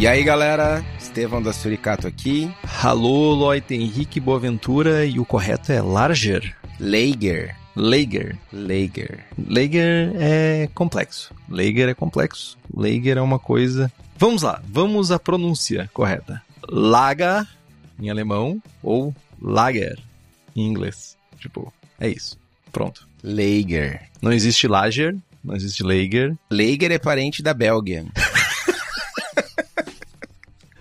E aí, galera? Estevão da Suricato aqui. Alô, Lloyd Henrique Boaventura e o correto é Larger. Lager. Lager. Lager. Lager é complexo. Lager é complexo. Lager é uma coisa. Vamos lá, vamos à pronúncia correta. Lager em alemão ou Lager em inglês. Tipo, é isso. Pronto. Lager. Não existe Lager, não existe Lager. Lager é parente da Belgian.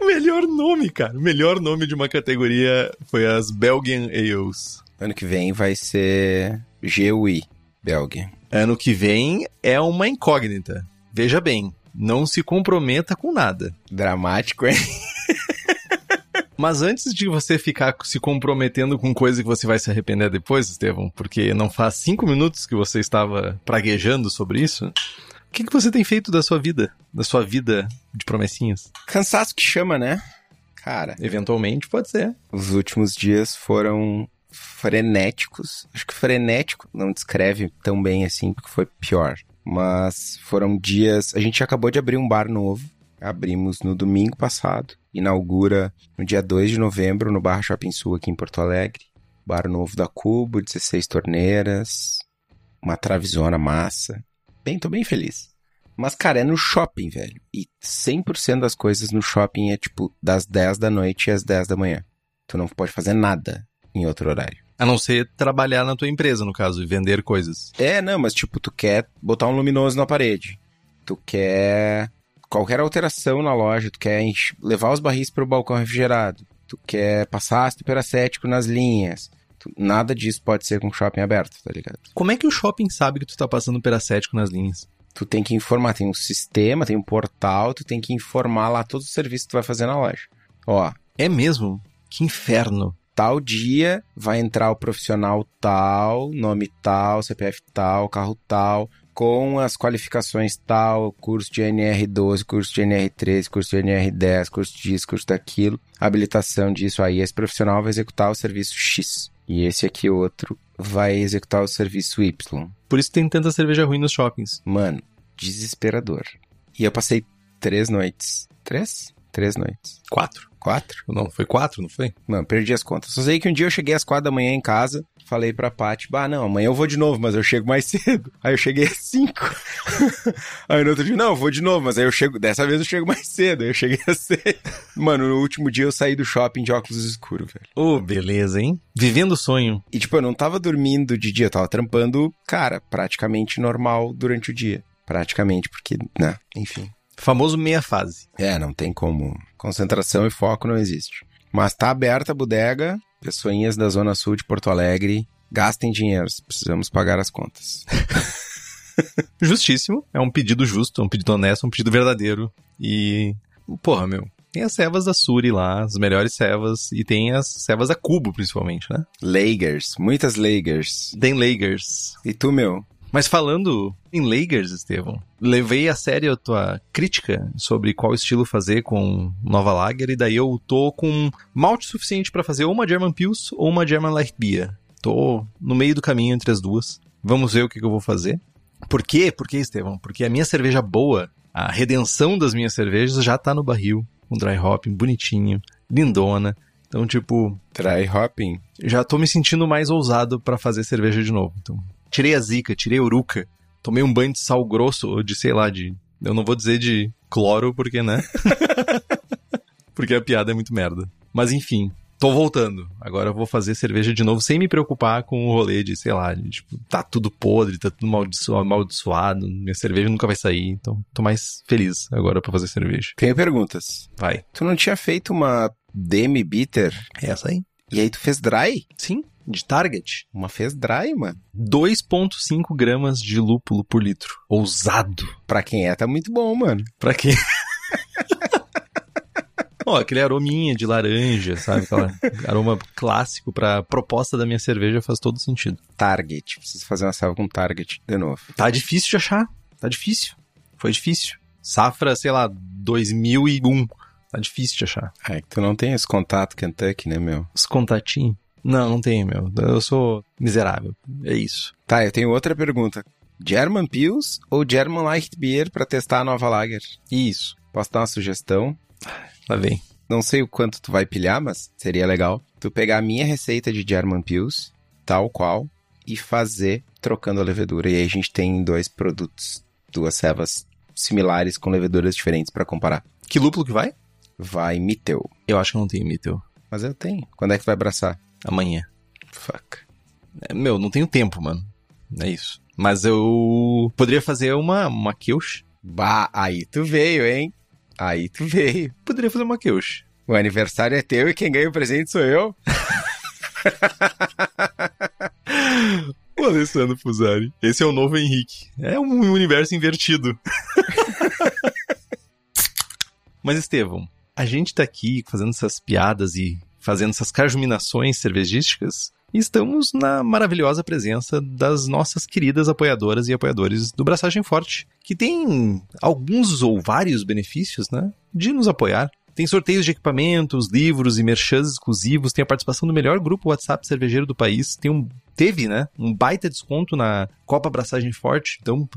melhor nome, cara. O melhor nome de uma categoria foi as Belgian Ales. Ano que vem vai ser GUI, Belgian. Ano que vem é uma incógnita. Veja bem, não se comprometa com nada. Dramático, hein? Mas antes de você ficar se comprometendo com coisa que você vai se arrepender depois, Estevão, porque não faz cinco minutos que você estava praguejando sobre isso, o que, que você tem feito da sua vida? Da sua vida de promessinhas? Cansaço que chama, né? Cara. Eventualmente pode ser. Os últimos dias foram frenéticos. Acho que frenético não descreve tão bem assim, porque foi pior. Mas foram dias. A gente acabou de abrir um bar novo. Abrimos no domingo passado. Inaugura no dia 2 de novembro no Barra Shopping Sul aqui em Porto Alegre. Bar novo da Cubo, 16 torneiras, uma travezona massa. Bem, tô bem feliz. Mas, cara, é no shopping, velho. E 100% das coisas no shopping é tipo das 10 da noite às 10 da manhã. Tu não pode fazer nada em outro horário. A não ser trabalhar na tua empresa, no caso, e vender coisas. É, não, mas tipo, tu quer botar um luminoso na parede. Tu quer qualquer alteração na loja, tu quer levar os barris para o balcão refrigerado. Tu quer passar ácido peracético nas linhas. Tu, nada disso pode ser com shopping aberto, tá ligado? Como é que o shopping sabe que tu tá passando peracético nas linhas? Tu tem que informar, tem um sistema, tem um portal, tu tem que informar lá todos os serviços que tu vai fazer na loja. Ó. É mesmo? Que inferno tal dia vai entrar o profissional tal, nome tal, CPF tal, carro tal, com as qualificações tal, curso de NR12, curso de NR13, curso de NR10, curso disso, curso daquilo, habilitação disso aí. Esse profissional vai executar o serviço X. E esse aqui outro vai executar o serviço Y. Por isso tem tanta cerveja ruim nos shoppings. Mano, desesperador. E eu passei três noites. Três? Três noites. Quatro. Quatro? Não, foi quatro, não foi? Mano, perdi as contas. Só sei que um dia eu cheguei às quatro da manhã em casa, falei pra Paty, bah, não, amanhã eu vou de novo, mas eu chego mais cedo. Aí eu cheguei às cinco. aí no outro dia, não, eu vou de novo, mas aí eu chego, dessa vez eu chego mais cedo. Aí eu cheguei às seis. Mano, no último dia eu saí do shopping de óculos escuros, velho. Ô, oh, beleza, hein? Vivendo o sonho. E tipo, eu não tava dormindo de dia, eu tava trampando, cara, praticamente normal durante o dia. Praticamente, porque, né, enfim. Famoso meia fase. É, não tem como. Concentração e foco não existe. Mas tá aberta a bodega, pessoinhas da Zona Sul de Porto Alegre, gastem dinheiro, precisamos pagar as contas. Justíssimo, é um pedido justo, é um pedido honesto, um pedido verdadeiro. E, porra, meu, tem as cevas da Suri lá, as melhores cevas, e tem as cevas da Cubo, principalmente, né? Lagers, muitas Lagers. Tem Lagers. E tu, meu? Mas falando em Lagers, Estevão, levei a sério a tua crítica sobre qual estilo fazer com Nova Lager, e daí eu tô com malte suficiente para fazer ou uma German Pils ou uma German Light Beer. Tô no meio do caminho entre as duas. Vamos ver o que, que eu vou fazer. Por quê? Por quê, Estevão? Porque a minha cerveja boa, a redenção das minhas cervejas já tá no barril, com dry hopping bonitinho, lindona. Então, tipo. Dry hopping? Já tô me sentindo mais ousado para fazer cerveja de novo. Então, tirei a zica, tirei a uruca, tomei um banho de sal grosso, ou de, sei lá, de. Eu não vou dizer de cloro, porque, né? porque a piada é muito merda. Mas enfim, tô voltando. Agora eu vou fazer cerveja de novo sem me preocupar com o rolê de, sei lá, de, tipo, tá tudo podre, tá tudo amaldiçoado, amaldiçoado, minha cerveja nunca vai sair. Então tô mais feliz agora pra fazer cerveja. Tenho perguntas. Vai. Tu não tinha feito uma demi bitter? É essa aí? E aí tu fez dry? Sim, de Target. Uma fez dry, mano. 2,5 gramas de lúpulo por litro. Ousado. Pra quem é, tá muito bom, mano. Pra quê? Ó, aquele arominha de laranja, sabe? Aquela aroma clássico pra proposta da minha cerveja faz todo sentido. Target. Preciso fazer uma salva com Target de novo. Tá difícil de achar. Tá difícil. Foi difícil. Safra, sei lá, 2001. Tá difícil de achar. É que tu não tem esse contato Kentucky, né, meu? Os contatinhos? Não, não tenho, meu. Eu sou miserável. É isso. Tá, eu tenho outra pergunta. German Pils ou German Light Beer pra testar a nova Lager? Isso. Posso dar uma sugestão? Lá vem. Não sei o quanto tu vai pilhar, mas seria legal tu pegar a minha receita de German Pils, tal qual, e fazer trocando a levedura. E aí a gente tem dois produtos, duas cevas similares com leveduras diferentes pra comparar. Que lúpulo que vai? Vai Mittel. Eu acho que não tenho Mittel. Mas eu tenho. Quando é que tu vai abraçar? Amanhã. Fuck. É, meu, não tenho tempo, mano. É isso. Mas eu poderia fazer uma, uma Keush. Bah, aí tu veio, hein? Aí tu veio. Poderia fazer uma Keush. O aniversário é teu e quem ganha o presente sou eu. O Alessandro Fusari. Esse é o novo Henrique. É um universo invertido. Mas, Estevão, a gente tá aqui fazendo essas piadas e fazendo essas carjuminações cervejísticas estamos na maravilhosa presença das nossas queridas apoiadoras e apoiadores do Braçagem Forte, que tem alguns ou vários benefícios, né, de nos apoiar. Tem sorteios de equipamentos, livros e merchans exclusivos, tem a participação do melhor grupo WhatsApp cervejeiro do país, tem um teve, né, um baita desconto na Copa Braçagem Forte, então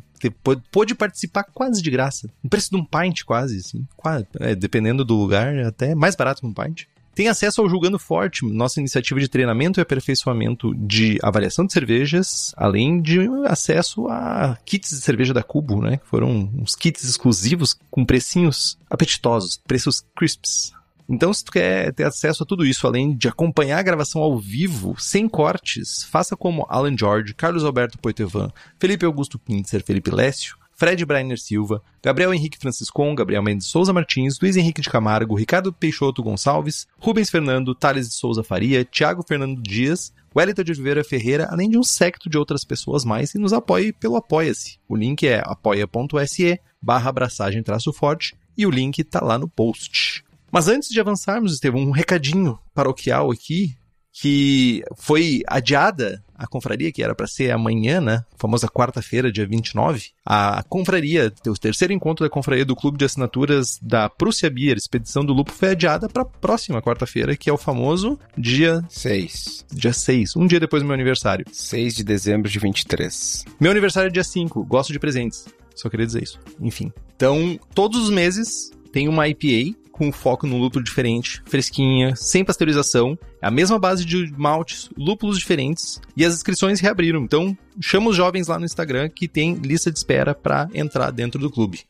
pôde participar quase de graça. O preço de um pint quase, assim, quase, é, dependendo do lugar, até mais barato que um pint. Tem acesso ao Julgando Forte, nossa iniciativa de treinamento e aperfeiçoamento de avaliação de cervejas, além de acesso a kits de cerveja da Cubo, né? Foram uns kits exclusivos com precinhos apetitosos, preços crisps. Então, se tu quer ter acesso a tudo isso, além de acompanhar a gravação ao vivo, sem cortes, faça como Alan George, Carlos Alberto Poitevin, Felipe Augusto Pintzer, Felipe Lécio, Fred Brainer Silva, Gabriel Henrique Franciscon, Gabriel Mendes Souza Martins, Luiz Henrique de Camargo, Ricardo Peixoto Gonçalves, Rubens Fernando, Thales de Souza Faria, Thiago Fernando Dias, Wellington de Oliveira Ferreira, além de um secto de outras pessoas mais, e nos apoie pelo Apoia-se. O link é apoia.se barra abraçagem traço forte e o link tá lá no post. Mas antes de avançarmos, Estevão, um recadinho paroquial aqui, que foi adiada a confraria, que era para ser amanhã, né? Famosa quarta-feira, dia 29. A confraria, o terceiro encontro da confraria do Clube de Assinaturas da Prússia Beer, Expedição do Lupo, foi adiada para próxima quarta-feira, que é o famoso dia, 6. dia 6, um dia depois do meu aniversário. 6 de dezembro de 23. Meu aniversário é dia 5, gosto de presentes. Só queria dizer isso. Enfim. Então, todos os meses tem uma IPA com foco num lúpulo diferente, fresquinha, sem pasteurização, a mesma base de maltes, lúpulos diferentes, e as inscrições reabriram. Então, chama os jovens lá no Instagram que tem lista de espera para entrar dentro do clube.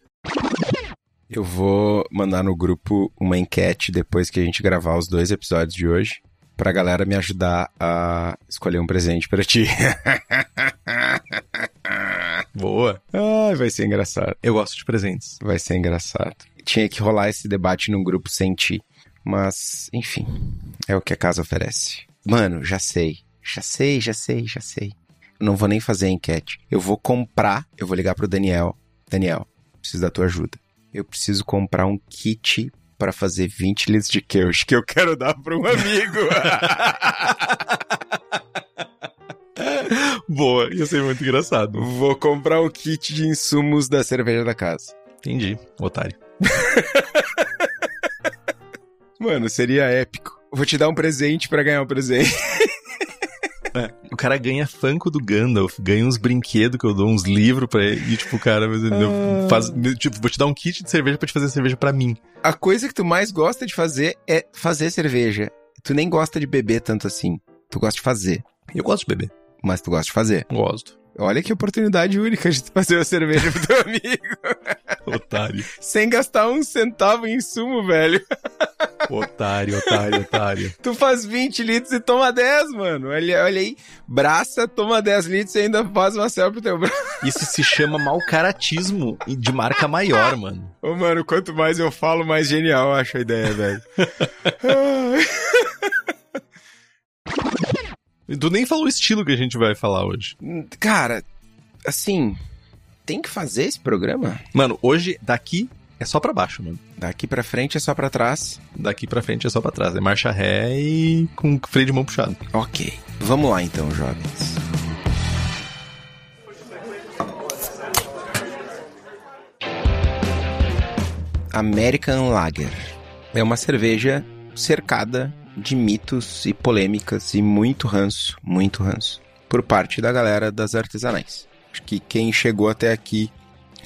Eu vou mandar no grupo uma enquete depois que a gente gravar os dois episódios de hoje. Pra galera me ajudar a escolher um presente pra ti. Boa. Ai, vai ser engraçado. Eu gosto de presentes. Vai ser engraçado. Tinha que rolar esse debate num grupo sem ti. Mas, enfim, é o que a casa oferece. Mano, já sei. Já sei, já sei, já sei. Eu não vou nem fazer a enquete. Eu vou comprar, eu vou ligar pro Daniel. Daniel, preciso da tua ajuda. Eu preciso comprar um kit para fazer 20 litros de Kirsch que eu quero dar para um amigo. Boa, ia ser muito engraçado. vou comprar o kit de insumos da cerveja da casa. Entendi, otário. Mano, seria épico. Vou te dar um presente para ganhar um presente. O cara ganha Funko do Gandalf, ganha uns brinquedos que eu dou, uns livros pra ele. E, tipo, o cara Ah. faz. Tipo, vou te dar um kit de cerveja pra te fazer cerveja pra mim. A coisa que tu mais gosta de fazer é fazer cerveja. Tu nem gosta de beber tanto assim. Tu gosta de fazer, Eu gosto de beber. mas tu gosta de fazer. Gosto. Olha que oportunidade única de fazer uma cerveja pro teu amigo. Otário. Sem gastar um centavo em insumo, velho. Otário, otário, otário. Tu faz 20 litros e toma 10, mano. Olha, olha aí, braça, toma 10 litros e ainda faz uma célula pro teu braço. Isso se chama mau caratismo de marca maior, mano. Ô, mano, quanto mais eu falo, mais genial eu acho a ideia, velho. tu nem falou o estilo que a gente vai falar hoje. Cara, assim, tem que fazer esse programa? Mano, hoje, daqui é só pra baixo, mano. Daqui pra frente é só pra trás? Daqui pra frente é só pra trás. É marcha ré e com freio de mão puxado. Ok. Vamos lá então, jovens. American Lager. É uma cerveja cercada de mitos e polêmicas e muito ranço, muito ranço, por parte da galera das artesanais. Acho que quem chegou até aqui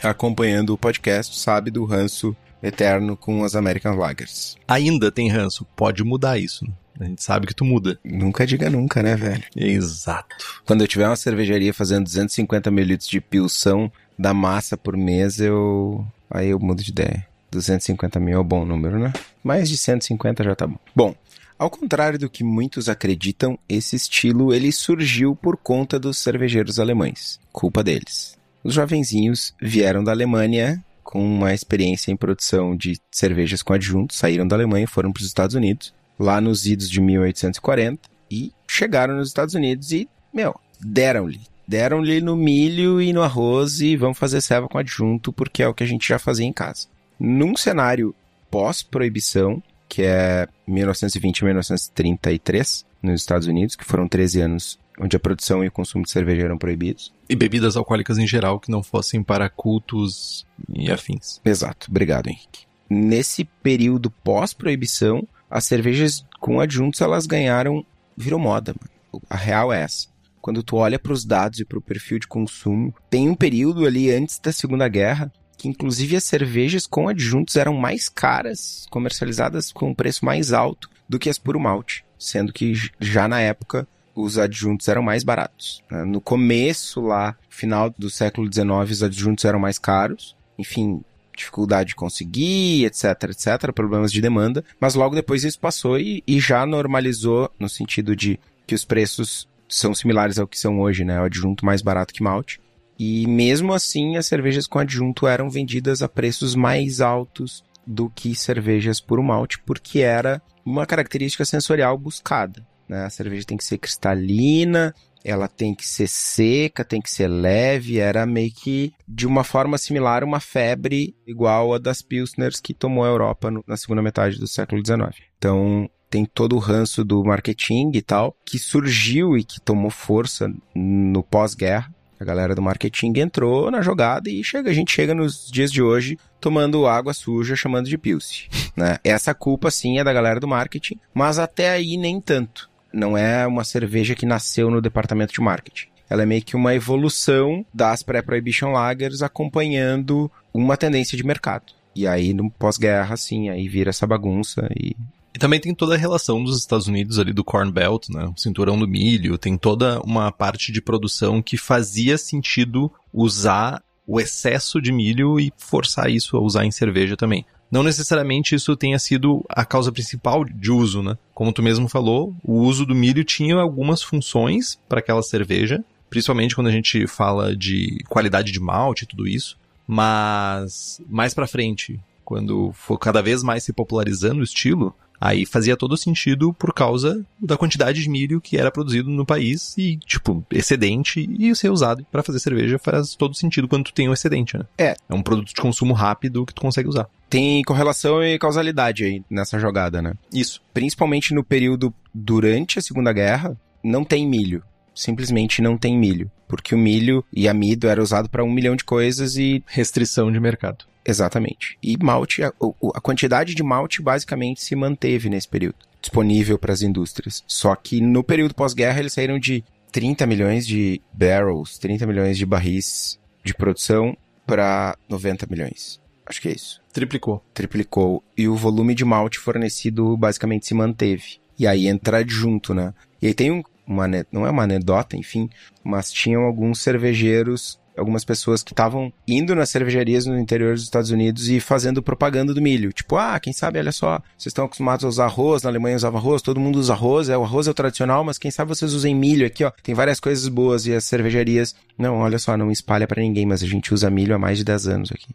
acompanhando o podcast sabe do ranço eterno com as American Lagers. Ainda tem ranço, pode mudar isso. Né? A gente sabe que tu muda. Nunca diga nunca, né, velho? Exato. Quando eu tiver uma cervejaria fazendo 250 ml de pilção da massa por mês, eu. Aí eu mudo de ideia. 250 mil é um bom número, né? Mais de 150 já tá bom. Bom, ao contrário do que muitos acreditam, esse estilo ele surgiu por conta dos cervejeiros alemães. Culpa deles. Os jovenzinhos vieram da Alemanha com uma experiência em produção de cervejas com adjuntos, saíram da Alemanha e foram para os Estados Unidos, lá nos idos de 1840, e chegaram nos Estados Unidos e, meu, deram-lhe. Deram-lhe no milho e no arroz e vamos fazer ceva com adjunto porque é o que a gente já fazia em casa. Num cenário pós-proibição, que é 1920 e 1933, nos Estados Unidos, que foram 13 anos onde a produção e o consumo de cerveja eram proibidos. E bebidas alcoólicas em geral que não fossem para cultos e afins. Exato, obrigado, Henrique. Nesse período pós-proibição, as cervejas com adjuntos elas ganharam, virou moda. Mano. A real é essa. Quando tu olha para os dados e para o perfil de consumo, tem um período ali antes da Segunda Guerra inclusive as cervejas com adjuntos eram mais caras, comercializadas com um preço mais alto do que as puro malte, sendo que já na época os adjuntos eram mais baratos. Né? No começo lá, final do século XIX, os adjuntos eram mais caros. Enfim, dificuldade de conseguir, etc, etc, problemas de demanda. Mas logo depois isso passou e, e já normalizou no sentido de que os preços são similares ao que são hoje, né? O adjunto mais barato que malte. E mesmo assim, as cervejas com adjunto eram vendidas a preços mais altos do que cervejas por malte, porque era uma característica sensorial buscada. Né? A cerveja tem que ser cristalina, ela tem que ser seca, tem que ser leve, era meio que de uma forma similar uma febre igual a das Pilsners que tomou a Europa no, na segunda metade do século XIX. Então tem todo o ranço do marketing e tal, que surgiu e que tomou força no pós-guerra. A galera do marketing entrou na jogada e chega, a gente chega nos dias de hoje tomando água suja, chamando de Pilce. Né? Essa culpa sim é da galera do marketing, mas até aí nem tanto não é uma cerveja que nasceu no departamento de marketing. Ela é meio que uma evolução das pré-prohibition lagers acompanhando uma tendência de mercado. E aí, no pós-guerra, assim, aí vira essa bagunça e e também tem toda a relação dos Estados Unidos ali do Corn Belt, né? O cinturão do milho, tem toda uma parte de produção que fazia sentido usar o excesso de milho e forçar isso a usar em cerveja também. Não necessariamente isso tenha sido a causa principal de uso, né? Como tu mesmo falou, o uso do milho tinha algumas funções para aquela cerveja, principalmente quando a gente fala de qualidade de malte e tudo isso. Mas mais para frente, quando for cada vez mais se popularizando o estilo, Aí fazia todo sentido por causa da quantidade de milho que era produzido no país e, tipo, excedente e ser usado para fazer cerveja faz todo sentido quando tu tem um excedente, né? É. É um produto de consumo rápido que tu consegue usar. Tem correlação e causalidade aí nessa jogada, né? Isso. Principalmente no período durante a Segunda Guerra, não tem milho. Simplesmente não tem milho. Porque o milho e amido era usado para um milhão de coisas e. Restrição de mercado. Exatamente. E malte, a, a quantidade de malte basicamente se manteve nesse período, disponível para as indústrias. Só que no período pós-guerra eles saíram de 30 milhões de barrels, 30 milhões de barris de produção para 90 milhões. Acho que é isso. Triplicou. Triplicou. E o volume de malte fornecido basicamente se manteve. E aí entra junto, né? E aí tem um, uma, não é uma anedota, enfim, mas tinham alguns cervejeiros algumas pessoas que estavam indo nas cervejarias no interior dos Estados Unidos e fazendo propaganda do milho. Tipo, ah, quem sabe, olha só, vocês estão acostumados a usar arroz, na Alemanha usava arroz, todo mundo usa arroz, é, o arroz é o tradicional, mas quem sabe vocês usem milho aqui, ó. Tem várias coisas boas e as cervejarias, não, olha só, não espalha para ninguém, mas a gente usa milho há mais de 10 anos aqui.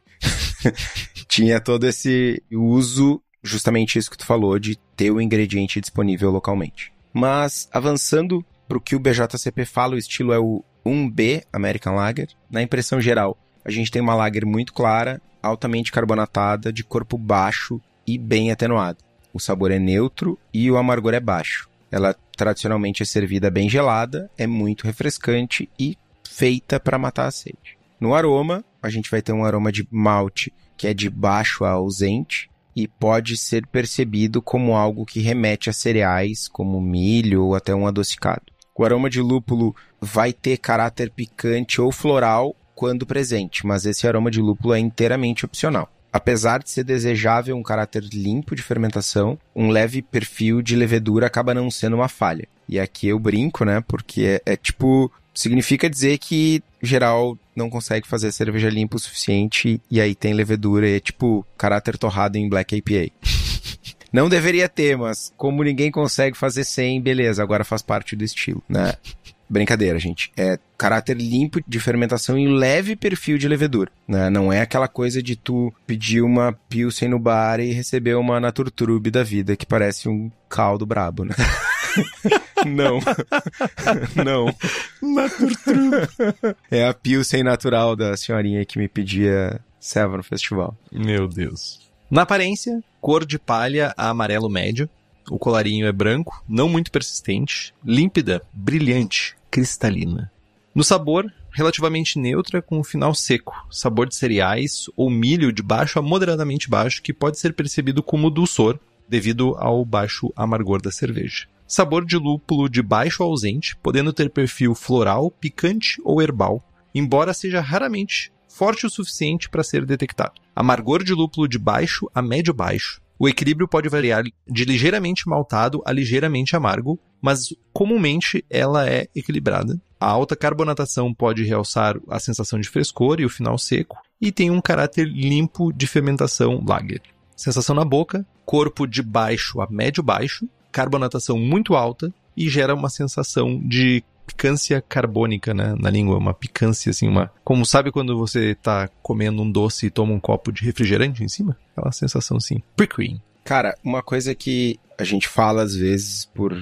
Tinha todo esse uso, justamente isso que tu falou, de ter o ingrediente disponível localmente. Mas avançando para o que o BJCP fala, o estilo é o 1B American Lager. Na impressão geral, a gente tem uma lager muito clara, altamente carbonatada, de corpo baixo e bem atenuado. O sabor é neutro e o amargor é baixo. Ela tradicionalmente é servida bem gelada, é muito refrescante e feita para matar a sede. No aroma, a gente vai ter um aroma de malte que é de baixo a ausente, e pode ser percebido como algo que remete a cereais, como milho ou até um adocicado. O aroma de lúpulo vai ter caráter picante ou floral quando presente, mas esse aroma de lúpulo é inteiramente opcional. Apesar de ser desejável um caráter limpo de fermentação, um leve perfil de levedura acaba não sendo uma falha. E aqui eu brinco, né? Porque é, é tipo. Significa dizer que geral não consegue fazer cerveja limpa o suficiente e aí tem levedura e é tipo caráter torrado em Black IPA. Não deveria ter, mas como ninguém consegue fazer sem, beleza, agora faz parte do estilo, né? Brincadeira, gente. É caráter limpo de fermentação e leve perfil de levedura. Né? Não é aquela coisa de tu pedir uma Pilsen no bar e receber uma Naturtrube da vida que parece um caldo brabo, né? Não. Não. Naturtrube. É a Pilsen natural da senhorinha que me pedia serva no festival. Meu Deus. Na aparência, cor de palha a amarelo médio. O colarinho é branco, não muito persistente, límpida, brilhante, cristalina. No sabor, relativamente neutra com o final seco, sabor de cereais ou milho de baixo a moderadamente baixo que pode ser percebido como dulçor devido ao baixo amargor da cerveja. Sabor de lúpulo de baixo ausente, podendo ter perfil floral, picante ou herbal, embora seja raramente forte o suficiente para ser detectado. Amargor de lúpulo de baixo a médio baixo. O equilíbrio pode variar de ligeiramente maltado a ligeiramente amargo, mas comumente ela é equilibrada. A alta carbonatação pode realçar a sensação de frescor e o final seco, e tem um caráter limpo de fermentação lager. Sensação na boca, corpo de baixo a médio baixo, carbonatação muito alta e gera uma sensação de picância carbônica né, na língua, uma picância assim, uma. Como sabe quando você tá comendo um doce e toma um copo de refrigerante em cima? Aquela sensação assim. Prickling. Cara, uma coisa que a gente fala às vezes por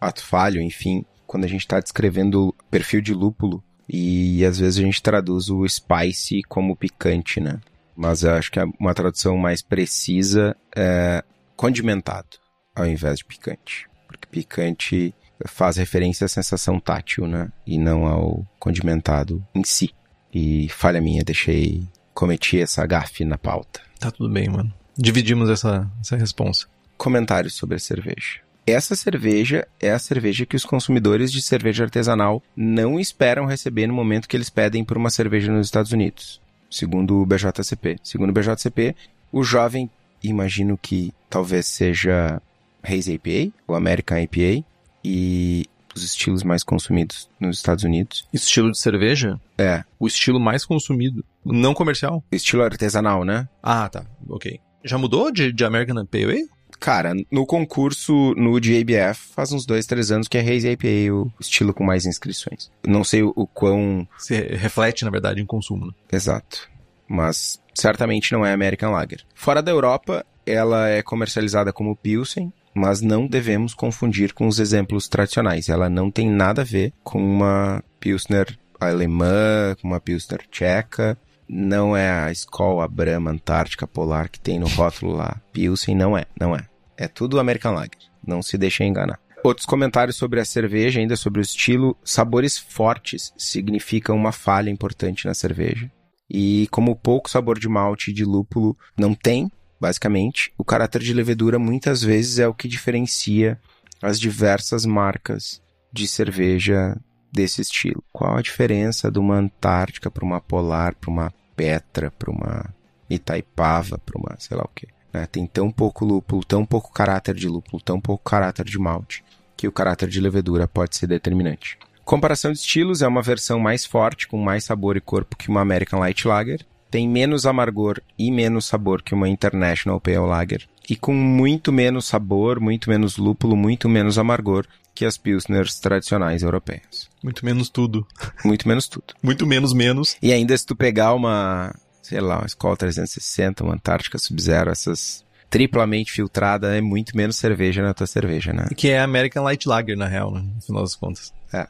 ato falho, enfim, quando a gente tá descrevendo perfil de lúpulo, e às vezes a gente traduz o spicy como picante, né? Mas eu acho que uma tradução mais precisa é condimentado ao invés de picante. Porque picante faz referência à sensação tátil, né? E não ao condimentado em si. E falha minha, deixei. cometi essa gafe na pauta. Tá tudo bem, mano. Dividimos essa, essa resposta. Comentários sobre a cerveja. Essa cerveja é a cerveja que os consumidores de cerveja artesanal não esperam receber no momento que eles pedem por uma cerveja nos Estados Unidos, segundo o BJCP. Segundo o BJCP, o jovem, imagino que talvez seja Haze IPA, o American IPA, e os estilos mais consumidos nos Estados Unidos. Estilo de cerveja? É. O estilo mais consumido. Não comercial? Estilo artesanal, né? Ah, tá. Ok. Já mudou de, de American IPA? Cara, no concurso no JBF faz uns dois, três anos que é Haze IPA o estilo com mais inscrições. Não sei o, o quão... Se reflete, na verdade, em consumo. Né? Exato. Mas certamente não é American Lager. Fora da Europa, ela é comercializada como Pilsen, mas não devemos confundir com os exemplos tradicionais. Ela não tem nada a ver com uma Pilsner alemã, com uma Pilsner tcheca. Não é a Skol, a Brahma, Antártica, Polar que tem no rótulo lá. Pilsen não é, não é. É tudo American Lager. Não se deixe enganar. Outros comentários sobre a cerveja, ainda sobre o estilo. Sabores fortes significam uma falha importante na cerveja. E como pouco sabor de malte e de lúpulo não tem, basicamente. O caráter de levedura muitas vezes é o que diferencia as diversas marcas de cerveja desse estilo. Qual a diferença de uma Antártica para uma Polar, para uma Petra, para uma Itaipava, para uma sei lá o que. Né? Tem tão pouco lúpulo, tão pouco caráter de lúpulo, tão pouco caráter de malte, que o caráter de levedura pode ser determinante. Comparação de estilos é uma versão mais forte, com mais sabor e corpo que uma American Light Lager. Tem menos amargor e menos sabor que uma International Pale Lager. E com muito menos sabor, muito menos lúpulo, muito menos amargor que as Pilsners tradicionais europeias. Muito menos tudo. Muito menos tudo. Muito menos menos. E ainda se tu pegar uma, sei lá, uma Skol 360, uma Antártica Sub-Zero, essas triplamente filtrada, é muito menos cerveja na tua cerveja, né? Que é American Light Lager, na real, né? no final das contas. É.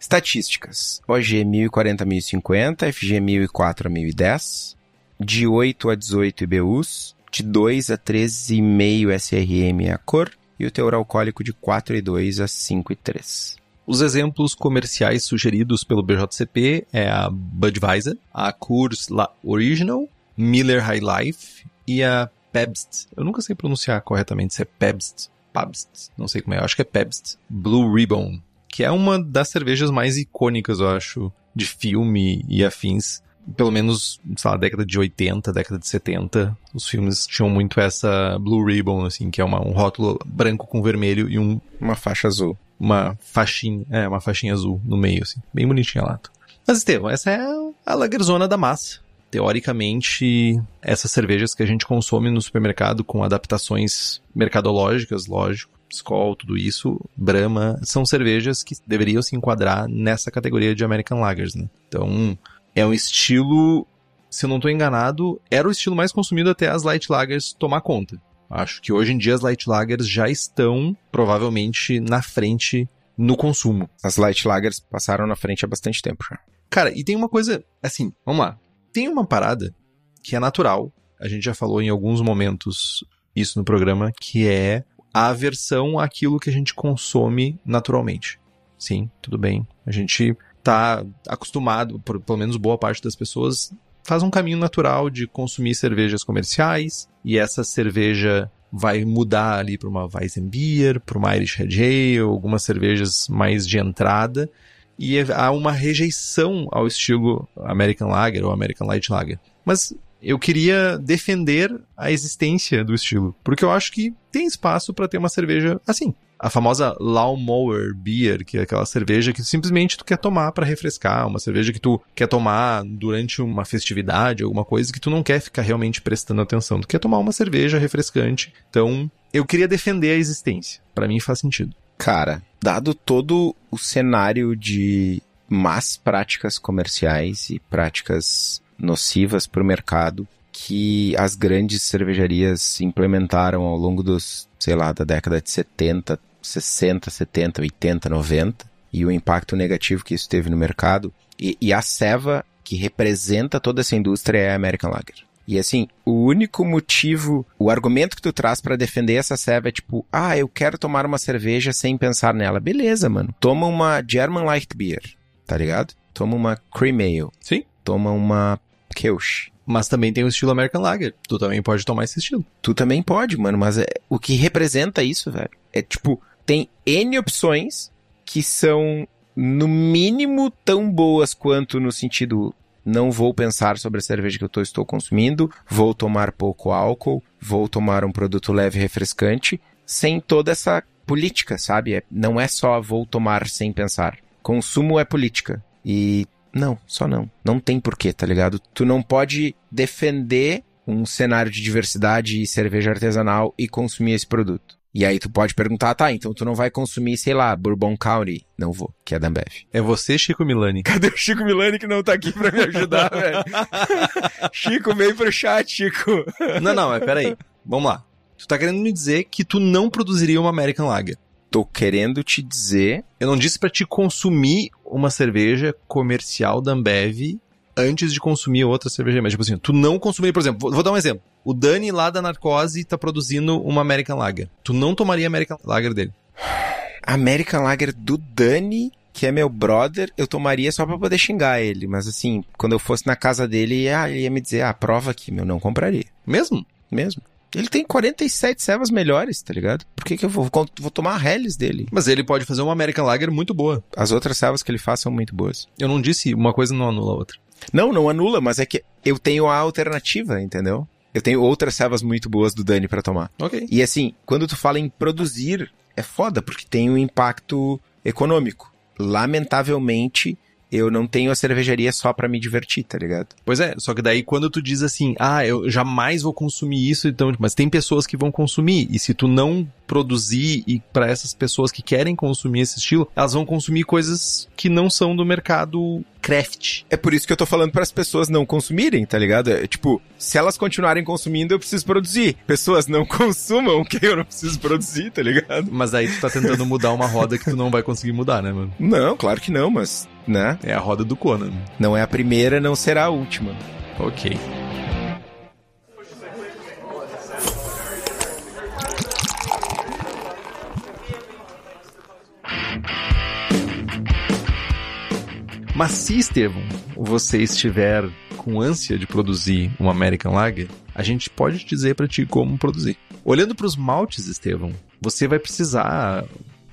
Estatísticas. OG 1040 1050, FG 1004 a 1010, de 8 a 18 IBUs, de 2 a 13,5 SRM a cor, e o teor alcoólico de 4,2 a 5,3. Os exemplos comerciais sugeridos pelo BJCP é a Budweiser, a Coors La Original, Miller High Life e a Pabst. Eu nunca sei pronunciar corretamente se é Pabst, Pabst, não sei como é, eu acho que é Pabst. Blue Ribbon, que é uma das cervejas mais icônicas, eu acho, de filme e afins. Pelo menos, sei lá, década de 80, década de 70, os filmes tinham muito essa Blue Ribbon, assim, que é uma, um rótulo branco com vermelho e um, Uma faixa azul. uma faixinha, é, uma faixinha azul no meio, assim, bem bonitinha lá. Mas, Estevão, essa é a lagerzona da massa. Teoricamente, essas cervejas que a gente consome no supermercado com adaptações mercadológicas, lógico, Skol, tudo isso, Brahma, são cervejas que deveriam se enquadrar nessa categoria de American Lagers, né? Então, é um estilo, se eu não estou enganado, era o estilo mais consumido até as Light Lagers tomar conta. Acho que hoje em dia as Light Lagers já estão provavelmente na frente no consumo. As light lagers passaram na frente há bastante tempo já. Cara, e tem uma coisa, assim, vamos lá. Tem uma parada que é natural, a gente já falou em alguns momentos isso no programa, que é a aversão àquilo que a gente consome naturalmente. Sim, tudo bem. A gente tá acostumado, por, pelo menos boa parte das pessoas, faz um caminho natural de consumir cervejas comerciais, e essa cerveja vai mudar ali para uma Weizenbier, para uma Irish Red Ale, algumas cervejas mais de entrada, e há uma rejeição ao estilo American Lager ou American Light Lager. Mas eu queria defender a existência do estilo, porque eu acho que tem espaço para ter uma cerveja assim. A famosa Lawnmower Beer, que é aquela cerveja que simplesmente tu quer tomar para refrescar, uma cerveja que tu quer tomar durante uma festividade, alguma coisa que tu não quer ficar realmente prestando atenção, tu quer tomar uma cerveja refrescante. Então, eu queria defender a existência. Para mim faz sentido. Cara, dado todo o cenário de más práticas comerciais e práticas nocivas para o mercado que as grandes cervejarias implementaram ao longo dos, sei lá, da década de 70, 60, 70, 80, 90 e o impacto negativo que isso teve no mercado. E, e a ceva que representa toda essa indústria é a American Lager. E assim, o único motivo, o argumento que tu traz para defender essa ceva é tipo, ah, eu quero tomar uma cerveja sem pensar nela. Beleza, mano. Toma uma German Light Beer, tá ligado? Toma uma Cream Ale. Sim. Toma uma Kelsch. Mas também tem o estilo American Lager. Tu também pode tomar esse estilo. Tu também pode, mano, mas é, o que representa isso, velho, é tipo, tem N opções que são, no mínimo, tão boas quanto no sentido não vou pensar sobre a cerveja que eu tô, estou consumindo, vou tomar pouco álcool, vou tomar um produto leve e refrescante, sem toda essa política, sabe? É, não é só vou tomar sem pensar. Consumo é política. E não, só não. Não tem porquê, tá ligado? Tu não pode defender um cenário de diversidade e cerveja artesanal e consumir esse produto. E aí tu pode perguntar, tá, então tu não vai consumir, sei lá, Bourbon County. Não vou, que é da Ambev. É você, Chico Milani. Cadê o Chico Milani que não tá aqui pra me ajudar, velho? Chico, vem pro chat, Chico. Não, não, mas peraí. Vamos lá. Tu tá querendo me dizer que tu não produziria uma American Lager. Tô querendo te dizer... Eu não disse pra te consumir uma cerveja comercial da Ambev antes de consumir outra cerveja. Mas, tipo assim, tu não consumiria, por exemplo, vou, dar um exemplo. O Dani lá da Narcose tá produzindo uma American Lager. Tu não tomaria American Lager dele. American Lager do Dani, que é meu brother, eu tomaria só pra poder xingar ele. Mas assim, quando eu fosse na casa dele, ele ia me dizer, ah, prova aqui, meu, não compraria. Mesmo? Mesmo. Ele tem 47 cevas melhores, tá ligado? Por que, que eu vou, vou tomar a Helles dele? Mas ele pode fazer uma American Lager muito boa. As outras cevas que ele faz são muito boas. Eu não disse uma coisa não anula a outra. Não, não anula, mas é que eu tenho a alternativa, entendeu? Eu tenho outras cevas muito boas do Dani pra tomar. Ok. E assim, quando tu fala em produzir, é foda, porque tem um impacto econômico. lamentavelmente, eu não tenho a cervejaria só para me divertir, tá ligado? Pois é, só que daí quando tu diz assim, ah, eu jamais vou consumir isso, então, mas tem pessoas que vão consumir, e se tu não produzir e para essas pessoas que querem consumir esse estilo, elas vão consumir coisas que não são do mercado craft. É por isso que eu tô falando para as pessoas não consumirem, tá ligado? É, tipo, se elas continuarem consumindo, eu preciso produzir. Pessoas não consumam que eu não preciso produzir, tá ligado? Mas aí tu tá tentando mudar uma roda que tu não vai conseguir mudar, né, mano? Não, claro que não, mas, né? É a roda do Conan. Não é a primeira, não será a última. Ok. Mas se, Estevam, você estiver com ânsia de produzir uma American Lager, a gente pode dizer para ti como produzir. Olhando para os maltes, Estevam, você vai precisar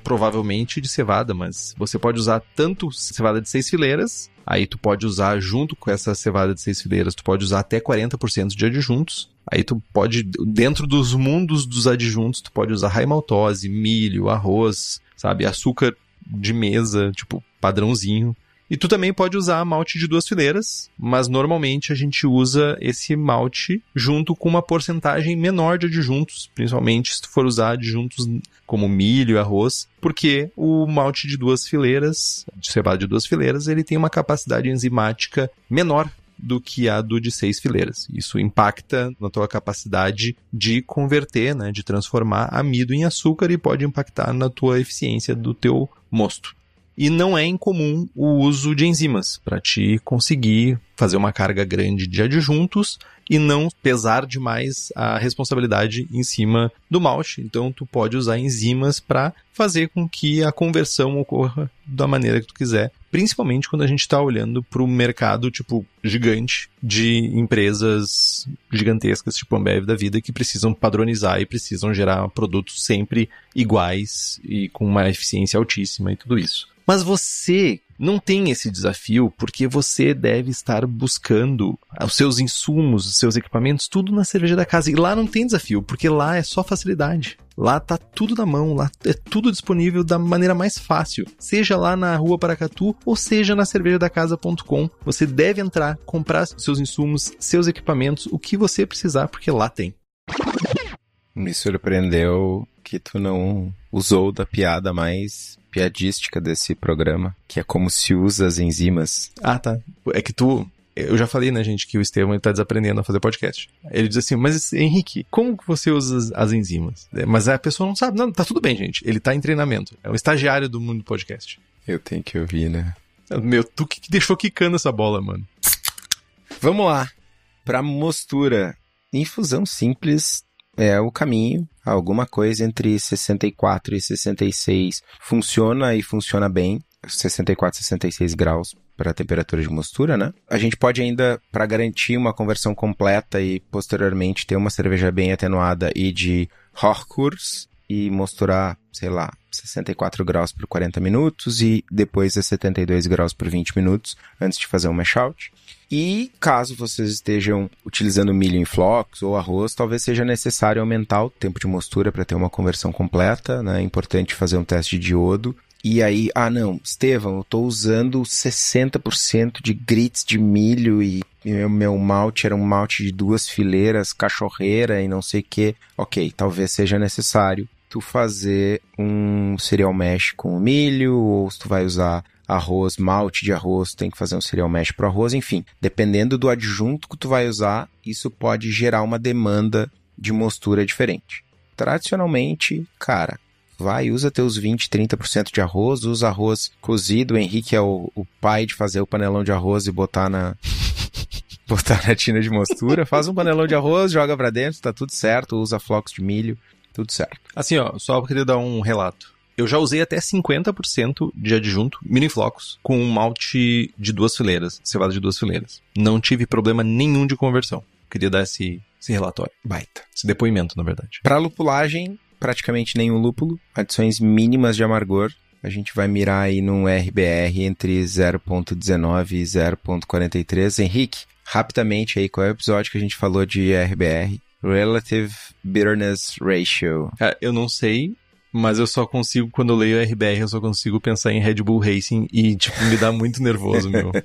provavelmente de cevada, mas você pode usar tanto cevada de seis fileiras, aí tu pode usar junto com essa cevada de seis fileiras, tu pode usar até 40% de adjuntos. Aí tu pode, dentro dos mundos dos adjuntos, tu pode usar raimaltose, milho, arroz, sabe, açúcar de mesa, tipo, padrãozinho. E tu também pode usar malte de duas fileiras, mas normalmente a gente usa esse malte junto com uma porcentagem menor de adjuntos, principalmente se tu for usar adjuntos como milho arroz, porque o malte de duas fileiras, de cevada de duas fileiras, ele tem uma capacidade enzimática menor do que a do de seis fileiras. Isso impacta na tua capacidade de converter, né, de transformar amido em açúcar e pode impactar na tua eficiência do teu mosto. E não é incomum o uso de enzimas para te conseguir fazer uma carga grande de adjuntos e não pesar demais a responsabilidade em cima do malte. Então tu pode usar enzimas para fazer com que a conversão ocorra da maneira que tu quiser, principalmente quando a gente está olhando para o mercado tipo gigante de empresas gigantescas, tipo Ambev da vida, que precisam padronizar e precisam gerar produtos sempre iguais e com uma eficiência altíssima e tudo isso. Mas você não tem esse desafio porque você deve estar buscando os seus insumos, os seus equipamentos, tudo na cerveja da casa. E lá não tem desafio, porque lá é só facilidade. Lá tá tudo na mão, lá é tudo disponível da maneira mais fácil. Seja lá na Rua Paracatu ou seja na cervejadacasa.com. Você deve entrar, comprar seus insumos, seus equipamentos, o que você precisar, porque lá tem. Me surpreendeu que tu não usou da piada mais piadística desse programa, que é como se usa as enzimas. Ah, tá. É que tu. Eu já falei, né, gente, que o Estevam está desaprendendo a fazer podcast. Ele diz assim, mas Henrique, como que você usa as, as, enzimas? É, mas a pessoa não sabe. Não, tá tudo bem, gente. Ele tá em treinamento. É um estagiário do mundo do podcast. Eu tenho que ouvir, né? Meu, tu que deixou quicando essa bola, mano. Vamos lá. Pra mostura. Infusão simples é o caminho. Alguma coisa entre 64 e 66 funciona e funciona bem. 64 e 66 graus para a temperatura de mostura, né? A gente pode ainda, para garantir uma conversão completa e posteriormente ter uma cerveja bem atenuada e de Horkurs e mosturar, sei lá, 64 graus por 40 minutos e depois a 72 graus por 20 minutos antes de fazer um mash out. E caso vocês estejam utilizando milho em flocos ou arroz, talvez seja necessário aumentar o tempo de mostura para ter uma conversão completa. Né? É importante fazer um teste de iodo. E aí, ah não, Estevão, eu estou usando 60% de grits de milho e meu, meu malte era um malte de duas fileiras, cachorreira e não sei o que. Ok, talvez seja necessário tu fazer um cereal mash com milho, ou se tu vai usar arroz, malte de arroz, tem que fazer um cereal mash pro arroz, enfim. Dependendo do adjunto que tu vai usar, isso pode gerar uma demanda de mostura diferente. Tradicionalmente, cara, vai, usa teus 20, 30% de arroz, usa arroz cozido. O Henrique é o, o pai de fazer o panelão de arroz e botar na. botar na tina de mostura. Faz um panelão de arroz, joga pra dentro, tá tudo certo. Usa flocos de milho, tudo certo. Assim, ó, só queria dar um relato. Eu já usei até 50% de adjunto, mini flocos, com um malte de duas fileiras, cevada de duas fileiras. Não tive problema nenhum de conversão. Queria dar esse, esse relatório. Baita. Esse depoimento, na verdade. Para lupulagem, praticamente nenhum lúpulo, adições mínimas de amargor. A gente vai mirar aí num RBR entre 0.19 e 0.43. Henrique, rapidamente aí, qual é o episódio que a gente falou de RBR? Relative Bitterness Ratio. É, eu não sei, Mas eu só consigo, quando eu leio RBR, eu só consigo pensar em Red Bull Racing e, tipo, me dá muito nervoso, meu.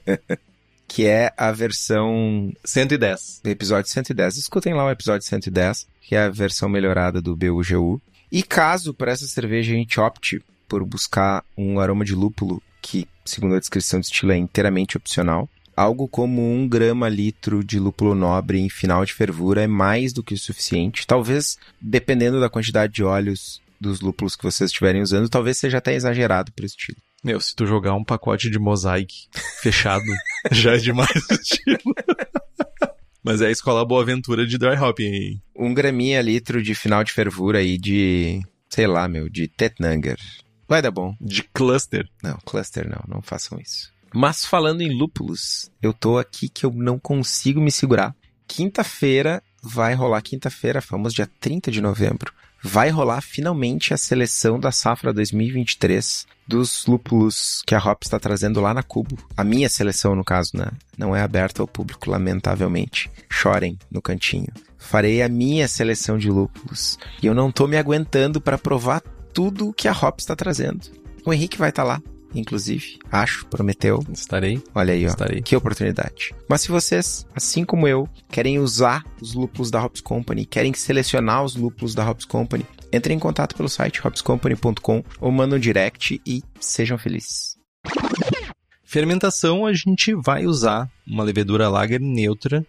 que é a versão 110. do episódio 110. Escutem lá o episódio 110, que é a versão melhorada do BUGU. E caso para essa cerveja a gente opte por buscar um aroma de lúpulo que, segundo a descrição de estilo, é inteiramente opcional, algo como um grama litro de lúpulo nobre em final de fervura é mais do que o suficiente. Talvez, dependendo da quantidade de óleos dos lúpulos que vocês estiverem usando, talvez seja até exagerado para o estilo. Meu, se tu jogar um pacote de mosaic fechado, já é demais o estilo. Mas é a escola Boa Ventura de dry hopping aí. Um graminha litro de final de fervura aí de, sei lá, meu, de Tetnanger. Vai dar bom. De cluster. Não, cluster não, não façam isso. Mas falando em lúpulos, eu tô aqui que eu não consigo me segurar. Quinta-feira vai rolar, quinta-feira, famoso dia 30 de novembro, vai rolar finalmente a seleção da safra 2023 dos lúpulos que a Hop está trazendo lá na Cubo. A minha seleção, no caso, né? Não é aberta ao público, lamentavelmente. Chorem no cantinho. Farei a minha seleção de lúpulos. E eu não tô me aguentando para provar tudo que a Hop está trazendo. O Henrique vai estar tá lá inclusive, acho, prometeu. Estarei. Olha aí, ó. Estarei. Que oportunidade. Mas se vocês, assim como eu, querem usar os lúpulos da Hops Company, querem selecionar os lúpulos da Hops Company, entrem em contato pelo site hopscompany.com ou mandem um direct e sejam felizes. Fermentação, a gente vai usar uma levedura lager neutra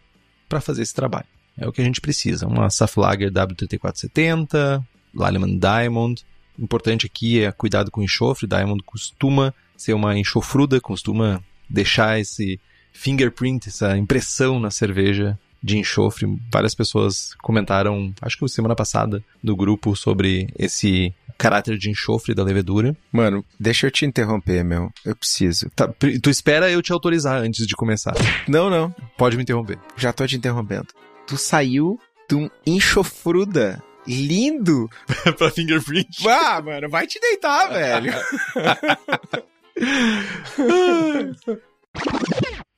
para fazer esse trabalho. É o que a gente precisa. Uma Saflager W3470, Lallemand Diamond, importante aqui é cuidado com enxofre. Diamond costuma ser uma enxofruda, costuma deixar esse fingerprint, essa impressão na cerveja de enxofre. Várias pessoas comentaram, acho que semana passada, no grupo sobre esse caráter de enxofre da levedura. Mano, deixa eu te interromper, meu. Eu preciso. Tá, tu espera eu te autorizar antes de começar. Não, não. Pode me interromper. Já tô te interrompendo. Tu saiu de um enxofruda lindo pra fingerprint. Ah, mano, vai te deitar, velho.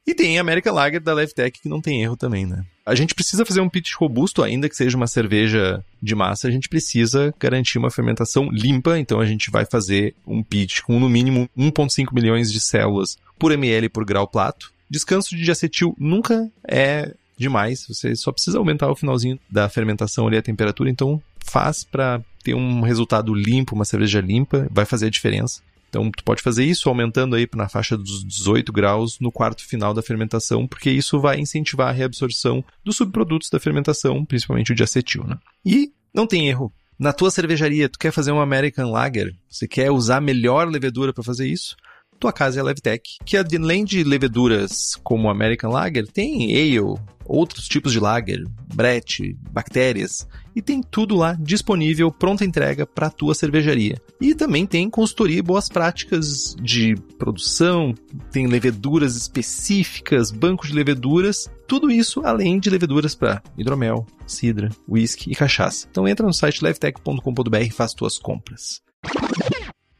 E tem a American Lager da Levtech que não tem erro também, né? A gente precisa fazer um pitch robusto, ainda que seja uma cerveja de massa, a gente precisa garantir uma fermentação limpa, então a gente vai fazer um pitch com no mínimo 1.5 milhões de células por ml por grau plato. Descanso de diacetil nunca é demais. Você só precisa aumentar o finalzinho da fermentação ali, a temperatura. Então, faz para ter um resultado limpo, uma cerveja limpa, vai fazer a diferença. Então, tu pode fazer isso aumentando aí na faixa dos 18 graus no quarto final da fermentação, porque isso vai incentivar a reabsorção dos subprodutos da fermentação, principalmente o diacetil, né? E não tem erro. Na tua cervejaria, tu quer fazer uma American Lager, você quer usar melhor levedura para fazer isso? Tua casa é a Levtech, que além de leveduras como American Lager, tem ale, outros tipos de lager, brete, bactérias, e tem tudo lá disponível, pronta entrega para tua cervejaria. E também tem consultoria e boas práticas de produção, tem leveduras específicas, bancos de leveduras, tudo isso além de leveduras para hidromel, cidra, whisky e cachaça. Então entra no site levtech.com.br e faz tuas compras.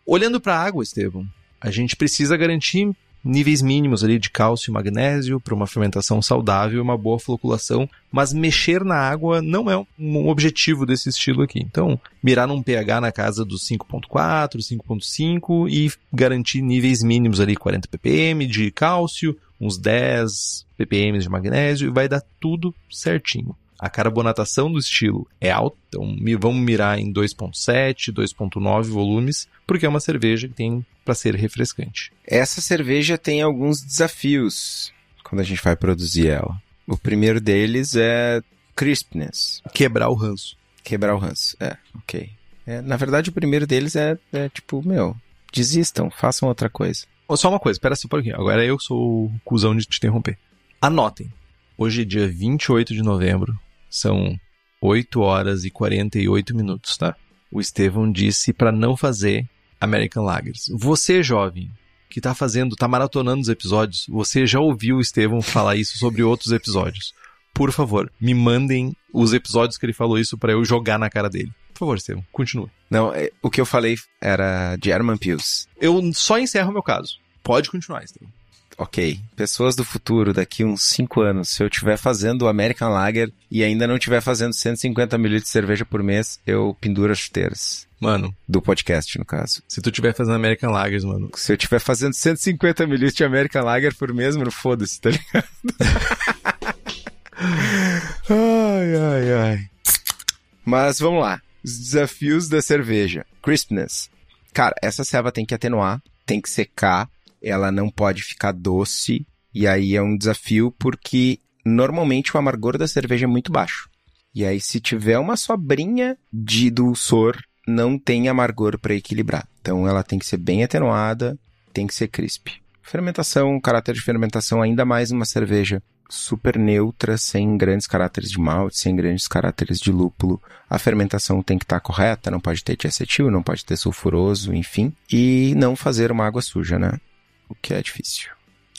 Olhando para a água, Estevam, a gente precisa garantir níveis mínimos ali de cálcio e magnésio para uma fermentação saudável e uma boa floculação, mas mexer na água não é um objetivo desse estilo aqui. Então, mirar num pH na casa dos 5.4, 5.5 e garantir níveis mínimos ali 40 ppm de cálcio, uns 10 ppm de magnésio e vai dar tudo certinho a carbonatação do estilo é alta, então vamos mirar em 2.7, 2.9 volumes, porque é uma cerveja que tem para ser refrescante. Essa cerveja tem alguns desafios quando a gente vai produzir ela. O primeiro deles é crispness. Quebrar o ranço. Quebrar o ranço, é, ok. É, na verdade, o primeiro deles é, é tipo, meu, desistam, façam outra coisa. Só uma coisa, espera assim um pouquinho. Agora eu sou o cuzão de te interromper. Anotem. Hoje é dia 28 de novembro. São 8 horas e 48 minutos, tá? O Estevão disse para não fazer American Lagers. Você, jovem, que tá fazendo, tá maratonando os episódios, você já ouviu o Estevão falar isso sobre outros episódios. Por favor, me mandem os episódios que ele falou isso para eu jogar na cara dele. Por favor, Estevão, continue. Não, é, o que eu falei era German Pills. Eu só encerro o meu caso. Pode continuar, Estevão. Ok, pessoas do futuro, daqui uns 5 anos, se eu estiver fazendo o American Lager e ainda não estiver fazendo 150 ml de cerveja por mês, eu penduro as chuteiras. Mano, Do podcast, no caso. se tu tiver fazendo American Lagers, mano, Se eu estiver fazendo 150 ml de American Lager por mês, mano, foda-se, tá ligado? ai, ai, ai. Mas vamos lá. Os desafios da cerveja. Crispness. Cara, essa ceva tem que atenuar, tem que secar, ela não pode ficar doce. E aí é um desafio porque normalmente o amargor da cerveja é muito baixo. E aí, se tiver uma sobrinha de dulçor, não tem amargor para equilibrar. Então ela tem que ser bem atenuada, tem que ser crisp. Fermentação, caráter de fermentação, ainda mais uma cerveja super neutra, sem grandes caracteres de malte, sem grandes caracteres de lúpulo. A fermentação tem que estar correta, não pode ter diacetil, não pode ter sulfuroso, enfim. E não fazer uma água suja, né? O que é difícil.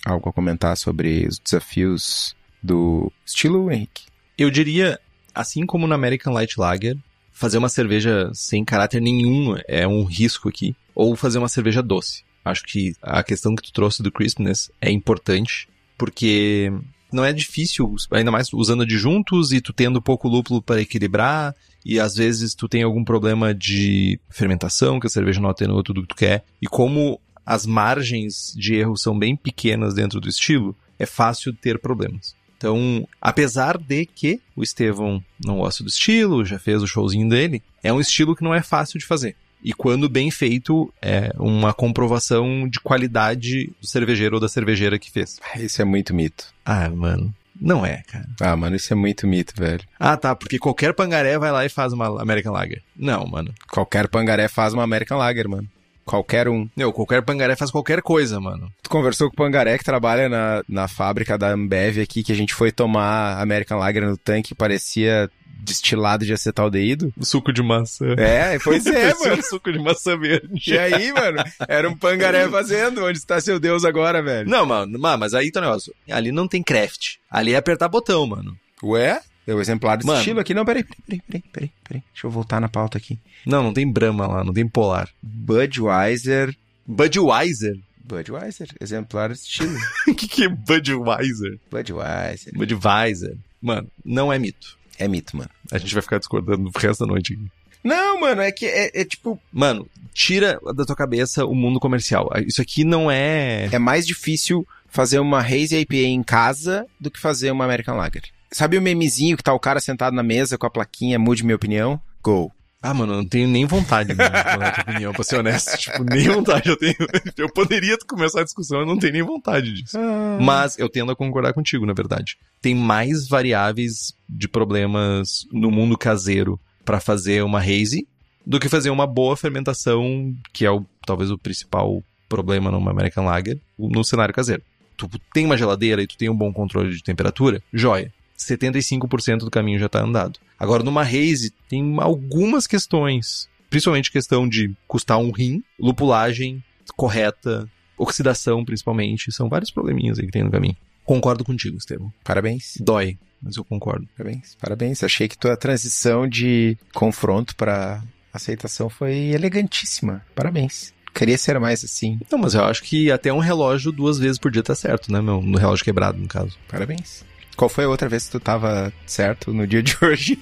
Algo a comentar sobre os desafios do estilo, Henrique? eu diria, assim como no American Light Lager, fazer uma cerveja sem caráter nenhum é um risco aqui, ou fazer uma cerveja doce. Acho que a questão que tu trouxe do crispness é importante, porque não é difícil, ainda mais usando adjuntos e tu tendo pouco lúpulo para equilibrar, e às vezes tu tem algum problema de fermentação, que a cerveja não atenua tudo que tu quer, e como as margens de erro são bem pequenas dentro do estilo, é fácil ter problemas. Então, apesar de que o Estevão não gosta do estilo, já fez o showzinho dele, é um estilo que não é fácil de fazer. E quando bem feito, é uma comprovação de qualidade do cervejeiro ou da cervejeira que fez. Isso é muito mito. Ah, mano. Não é, cara. Ah, mano, isso é muito mito, velho. Ah, tá, porque qualquer pangaré vai lá e faz uma American Lager. Não, mano. Qualquer pangaré faz uma American Lager, mano. Qualquer um. Não, qualquer pangaré faz qualquer coisa, mano. Tu conversou com o Pangaré que trabalha na, na fábrica da Ambev aqui, que a gente foi tomar American Lager no tanque, parecia destilado de acetaldeído. Suco de maçã. É, pois é, mano. suco de maçã verde. E aí, mano, era um Pangaré fazendo. Onde está seu Deus agora, velho? Não, mano, ma- mas aí tá o negócio. Ali não tem craft. Ali é apertar botão, mano. Ué? Deu exemplar desse Mano. estilo aqui? Não, peraí, peraí, peraí, peraí, peraí. Deixa eu voltar na pauta aqui. Não, não tem Brahma lá, não tem Polar. Budweiser. Budweiser? Budweiser, exemplar desse estilo. O que, que é Budweiser? Budweiser. Budweiser. Mano, não é mito. É mito, mano. A gente vai ficar discordando o resto da noite aqui. Não, mano, é que é, é tipo. Mano, tira da tua cabeça o mundo comercial. Isso aqui não é. É mais difícil fazer uma Haze IPA em casa do que fazer uma American Lager. Sabe o memezinho que tá o cara sentado na mesa com a plaquinha, mude minha opinião? Go. Ah, mano, eu não tenho nem vontade, mano, de opinião, pra ser honesto. Tipo, nem vontade eu tenho. Eu poderia começar a discussão, eu não tenho nem vontade disso. Mas eu tendo a concordar contigo, na verdade. Tem mais variáveis de problemas no mundo caseiro pra fazer uma haze do que fazer uma boa fermentação, que é o, talvez o principal problema numa American Lager, no cenário caseiro. Tu tem uma geladeira e tu tem um bom controle de temperatura, joia. 75% do caminho já tá andado. Agora, numa haze, tem algumas questões, principalmente questão de custar um rim, lupulagem correta, oxidação principalmente, são vários probleminhas aí que tem no caminho. Concordo contigo, Estevam. Parabéns. Dói, mas eu concordo. Parabéns. Parabéns. Achei que tua transição de confronto pra aceitação foi elegantíssima. Parabéns. Queria ser mais assim. Não, mas eu acho que até um relógio duas vezes por dia tá certo, né, meu? No relógio quebrado, no caso. Parabéns. Qual foi a outra vez que tu tava certo no dia de hoje?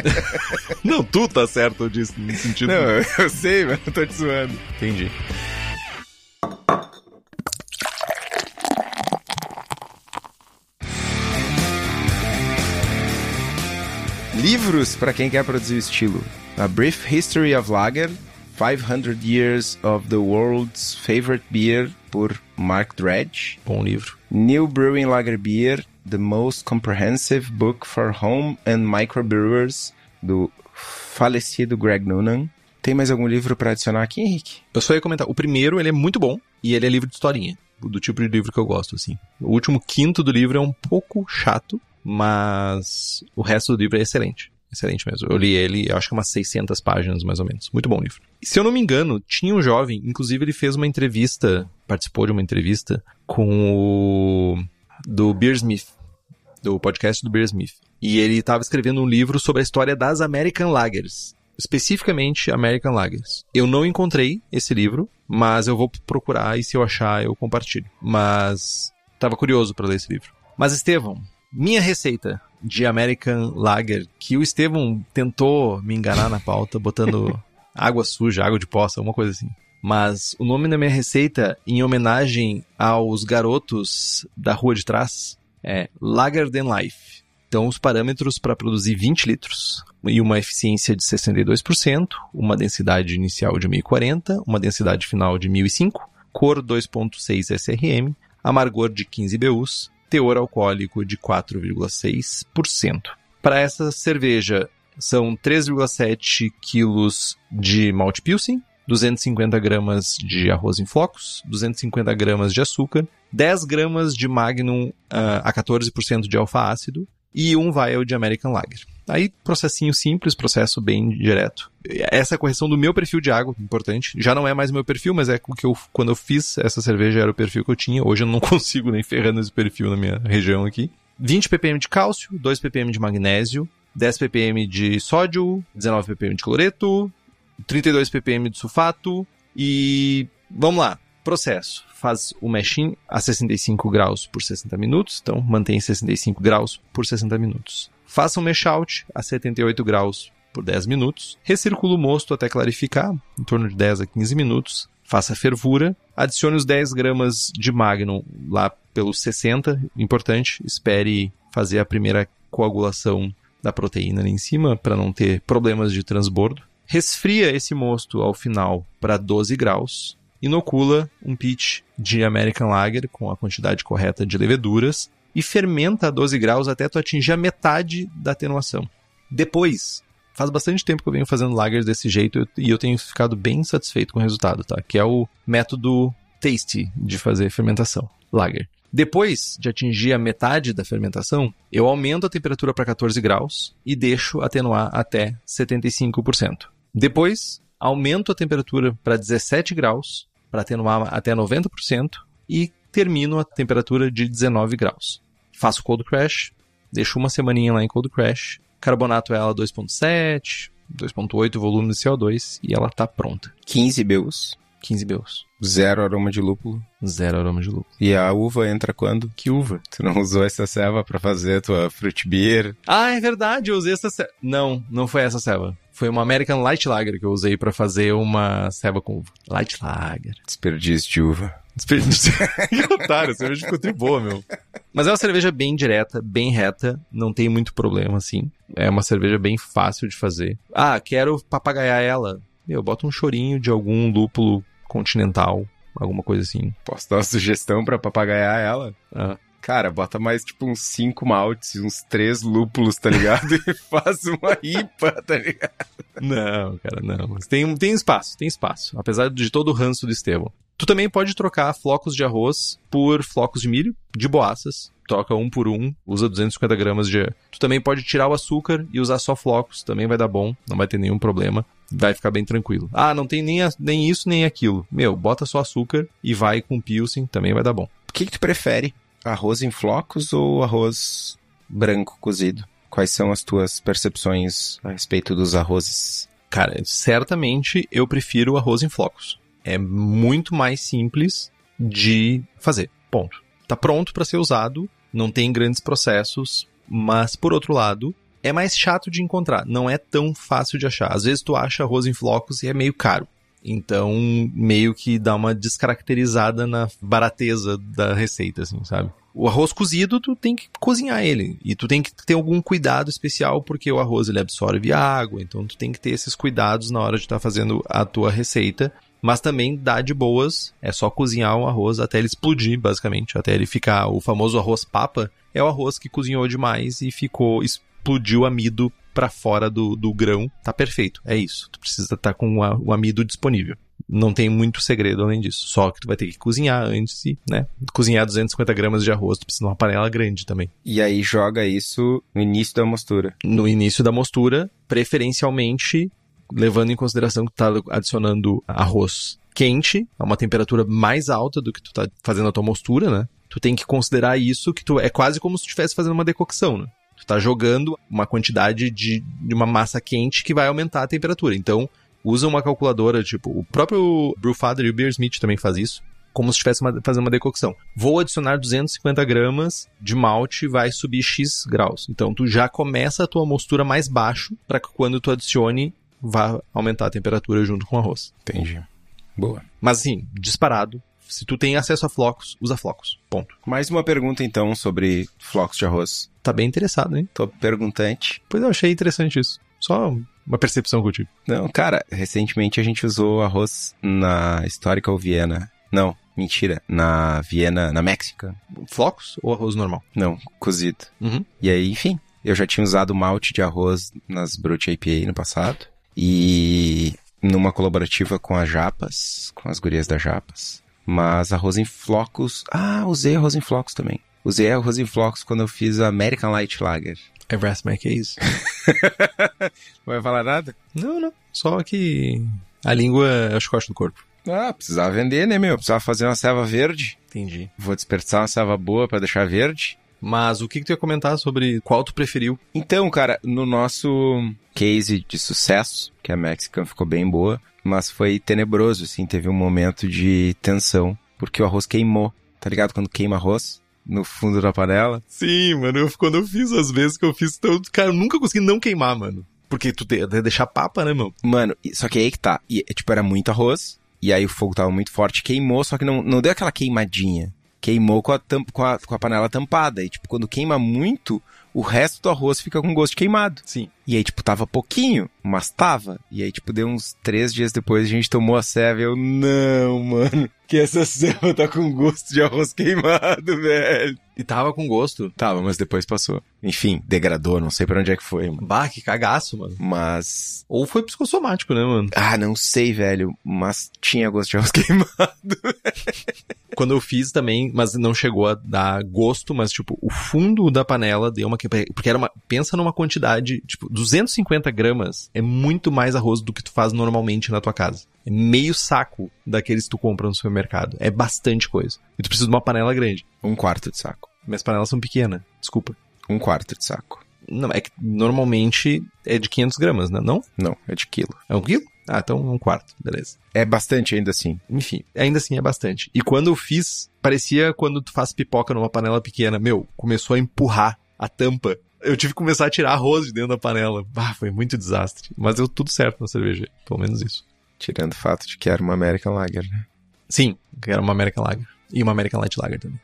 Não, tu tá certo, eu disse, no sentido... Não, eu, sei, mas eu tô te zoando. Entendi. Livros para quem quer produzir o estilo. A Brief History of Lager, 500 Years of the World's Favorite Beer, por Mark Dredge. Bom livro. New Brewing Lager Beer, The Most Comprehensive Book for Home and Microbrewers, do falecido Greg Noonan. Tem mais algum livro para adicionar aqui, Henrique? Eu só ia comentar. O primeiro, ele é muito bom e ele é livro de historinha. Do tipo de livro que eu gosto, assim. O último quinto do livro é um pouco chato, mas o resto do livro é excelente. Excelente mesmo. Eu li ele, acho que umas 600 páginas, mais ou menos. Muito bom livro. Se eu não me engano, tinha um jovem, inclusive ele fez uma entrevista, participou de uma entrevista com o... do Beersmith, do podcast do Beersmith. E ele estava escrevendo um livro sobre a história das American Lagers. especificamente American Lagers. Eu não encontrei esse livro, mas eu vou procurar e se eu achar eu compartilho. Mas estava curioso para ler esse livro. Mas Estevão, minha receita de American Lager, que o Estevão tentou me enganar na pauta, botando água suja, água de poça, alguma coisa assim. Mas o nome da minha receita, em homenagem aos garotos da rua de trás, é Lager Than Life. Então, os parâmetros para produzir 20 litros e uma eficiência de 62%, uma densidade inicial de 1040, uma densidade final de 1005, cor 2.6 SRM, amargor de 15 BUs, teor alcoólico de 4,6%. Para essa cerveja, são 3,7 quilos de malte pilsen, 250 gramas de arroz em flocos, 250 gramas de açúcar, 10 gramas de Magnum uh, a 14% de alfa-ácido e um vial de American Lager. Aí, processinho simples, processo bem direto. Essa é a correção do meu perfil de água, importante. Já não é mais meu perfil, mas é o que eu, quando eu fiz essa cerveja era o perfil que eu tinha. Hoje eu não consigo nem ferrando esse perfil na minha região aqui. 20 ppm de cálcio, 2 ppm de magnésio, 10 ppm de sódio, 19 ppm de cloreto, 32 ppm de sulfato e vamos lá, processo. Faz o meshing a 65 graus por 60 minutos, então mantém 65 graus por 60 minutos. Faça um mesh out a 78 graus por 10 minutos. Recircula o mosto até clarificar, em torno de 10 a 15 minutos. Faça a fervura. Adicione os 10 gramas de Magnum lá pelos 60, importante. Espere fazer a primeira coagulação da proteína ali em cima para não ter problemas de transbordo. Resfria esse mosto ao final para 12 graus. Inocula um pitch de American Lager com a quantidade correta de leveduras e fermenta a 12 graus até tu atingir a metade da atenuação. Depois, faz bastante tempo que eu venho fazendo lagers desse jeito e eu tenho ficado bem satisfeito com o resultado, tá? Que é o método tasty de fazer fermentação, lager. Depois de atingir a metade da fermentação, eu aumento a temperatura para 14 graus e deixo atenuar até 75%. Depois, aumento a temperatura para 17 graus para atenuar até 90% e termino a temperatura de 19 graus. Faço cold crash, deixo uma semaninha lá em cold crash, carbonato ela 2.7, 2.8 volume de CO2 e ela tá pronta. 15 BUs. 15 BUs. Zero aroma de lúpulo. Zero aroma de lúpulo. E a uva entra quando? Que uva? Tu não usou essa ceva para fazer tua fruit beer? Ah, é verdade, eu usei essa ceva. Não, não foi essa ceva. Foi uma American Light Lager que eu usei para fazer uma ceva com uva. Light Lager. Desperdício de uva. Desperdício. que otário, a cerveja ficou boa, meu. Mas é uma cerveja bem direta, bem reta, não tem muito problema, assim. É uma cerveja bem fácil de fazer. Ah, quero papagaiar ela. Meu, bota um chorinho de algum lúpulo continental, alguma coisa assim. Posso dar uma sugestão para papagaiar ela? Ah. Cara, bota mais tipo uns cinco maltes, uns três lúpulos, tá ligado? e faz uma IPA, tá ligado? Não, cara, não. Mas tem, tem espaço, tem espaço. Apesar de todo o ranço do Estevão. Tu também pode trocar flocos de arroz por flocos de milho, de boaças. Troca um por um, usa 250 gramas de. Tu também pode tirar o açúcar e usar só flocos, também vai dar bom, não vai ter nenhum problema vai ficar bem tranquilo. Ah, não tem nem, a, nem isso nem aquilo. Meu, bota só açúcar e vai com pilsen, também vai dar bom. O que, que tu prefere? Arroz em flocos ou arroz branco cozido? Quais são as tuas percepções a respeito dos arrozes? Cara, certamente eu prefiro arroz em flocos. É muito mais simples de fazer. Ponto. Tá pronto para ser usado, não tem grandes processos, mas por outro lado, é mais chato de encontrar, não é tão fácil de achar. Às vezes tu acha arroz em flocos e é meio caro. Então, meio que dá uma descaracterizada na barateza da receita, assim, sabe? O arroz cozido, tu tem que cozinhar ele. E tu tem que ter algum cuidado especial, porque o arroz ele absorve água. Então, tu tem que ter esses cuidados na hora de estar tá fazendo a tua receita. Mas também dá de boas, é só cozinhar o arroz até ele explodir, basicamente. Até ele ficar. O famoso arroz papa é o arroz que cozinhou demais e ficou explodiu amido para fora do, do grão, tá perfeito. É isso. Tu precisa estar tá com o amido disponível. Não tem muito segredo além disso. Só que tu vai ter que cozinhar antes e, né? Cozinhar 250 gramas de arroz, tu precisa de uma panela grande também. E aí joga isso no início da mostura. No início da mostura, preferencialmente levando em consideração que tu tá adicionando arroz quente, a uma temperatura mais alta do que tu tá fazendo a tua mostura, né? Tu tem que considerar isso que tu é quase como se tu estivesse fazendo uma decocção, né? Tu tá jogando uma quantidade de, de uma massa quente que vai aumentar a temperatura. Então, usa uma calculadora, tipo, o próprio Brewfather e o Beer Smith também faz isso, como se estivesse fazendo uma decocção. Vou adicionar 250 gramas de malte, vai subir X graus. Então, tu já começa a tua mostura mais baixo para que quando tu adicione, vá aumentar a temperatura junto com o arroz. Entendi. Boa. Mas assim, disparado, se tu tem acesso a flocos, usa flocos. Ponto. Mais uma pergunta então sobre flocos de arroz. Tá bem interessado, hein? Tô perguntante. Pois eu achei interessante isso. Só uma percepção que eu tive. Não, cara, recentemente a gente usou arroz na Historical Viena. Não, mentira. Na Viena, na Méxica. Flocos ou arroz normal? Não, cozido. Uhum. E aí, enfim, eu já tinha usado malte de arroz nas Brute IPA no passado. E numa colaborativa com as Japas, com as gurias da Japas. Mas arroz em flocos. Ah, usei arroz em flocos também. Usei arroz em flocos quando eu fiz a American Light Lager. I rest my case. Vai falar nada? não, não. Só que a língua é o chicote do corpo. Ah, precisava vender, né, meu? Precisava fazer uma serva verde. Entendi. Vou desperdiçar uma serva boa pra deixar verde. Mas o que, que tu ia comentar sobre qual tu preferiu? Então, cara, no nosso case de sucesso, que a Mexican ficou bem boa, mas foi tenebroso, assim, teve um momento de tensão, porque o arroz queimou. Tá ligado quando queima arroz? No fundo da panela? Sim, mano. Eu, quando eu fiz as vezes que eu fiz, então, cara, eu nunca consegui não queimar, mano. Porque tu tem de deixar papa, né, mano? Mano, só que aí que tá. E, tipo, era muito arroz, e aí o fogo tava muito forte, queimou, só que não, não deu aquela queimadinha. Queimou com a, tamp, com, a, com a panela tampada. E, tipo, quando queima muito, o resto do arroz fica com gosto queimado. Sim. E aí, tipo, tava pouquinho, mas tava. E aí, tipo, deu uns três dias depois, a gente tomou a ceva e eu, não, mano, que essa ceva tá com gosto de arroz queimado, velho. E tava com gosto. Tava, mas depois passou. Enfim, degradou, não sei pra onde é que foi, mano. Bah, que cagaço, mano. Mas. Ou foi psicossomático, né, mano? Ah, não sei, velho. Mas tinha gosto de arroz queimado. Quando eu fiz também, mas não chegou a dar gosto, mas tipo, o fundo da panela deu uma que Porque era uma. Pensa numa quantidade, tipo, 250 gramas é muito mais arroz do que tu faz normalmente na tua casa. É meio saco daqueles que tu compra no supermercado. É bastante coisa. E tu precisa de uma panela grande. Um quarto de saco. Minhas panelas são pequenas, desculpa. Um quarto de saco. Não, é que normalmente é de 500 gramas, né? Não? Não, é de quilo. É um quilo? Ah, então um quarto, beleza. É bastante ainda assim. Enfim, ainda assim é bastante. E quando eu fiz, parecia quando tu faz pipoca numa panela pequena. Meu, começou a empurrar a tampa. Eu tive que começar a tirar arroz de dentro da panela. Ah, foi muito desastre. Mas deu tudo certo na cerveja. Pelo menos isso. Tirando o fato de que era uma American Lager, né? Sim, que era uma American Lager. E uma American Light Lager também.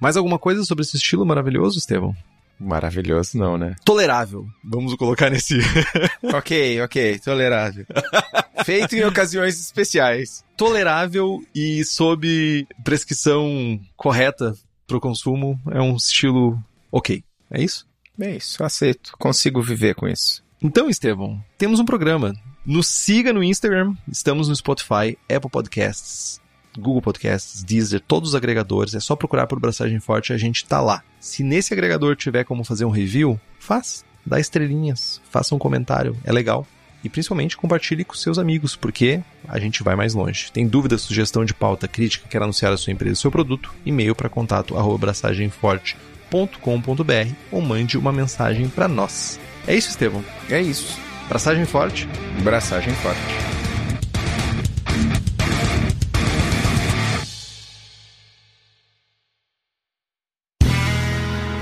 Mais alguma coisa sobre esse estilo maravilhoso, Estevão? Maravilhoso não, né? Tolerável. Vamos colocar nesse. ok, ok, tolerável. Feito em ocasiões especiais. Tolerável e sob prescrição correta pro consumo. É um estilo ok. É isso? É isso, aceito. Consigo viver com isso. Então, Estevão, temos um programa. Nos siga no Instagram, estamos no Spotify, Apple Podcasts, Google Podcasts, Deezer, todos os agregadores. É só procurar por Braçagem Forte, a gente tá lá. Se nesse agregador tiver como fazer um review, faz. Dá estrelinhas, faça um comentário, é legal. E principalmente compartilhe com seus amigos, porque a gente vai mais longe. Tem dúvida, sugestão de pauta, crítica, quer anunciar a sua empresa seu produto? E-mail para contato arroba braçagemforte.com.br ou mande uma mensagem para nós. É isso, Estevão. É isso. Braçagem forte. Braçagem forte.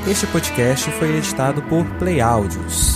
Este podcast foi editado por Play Áudios.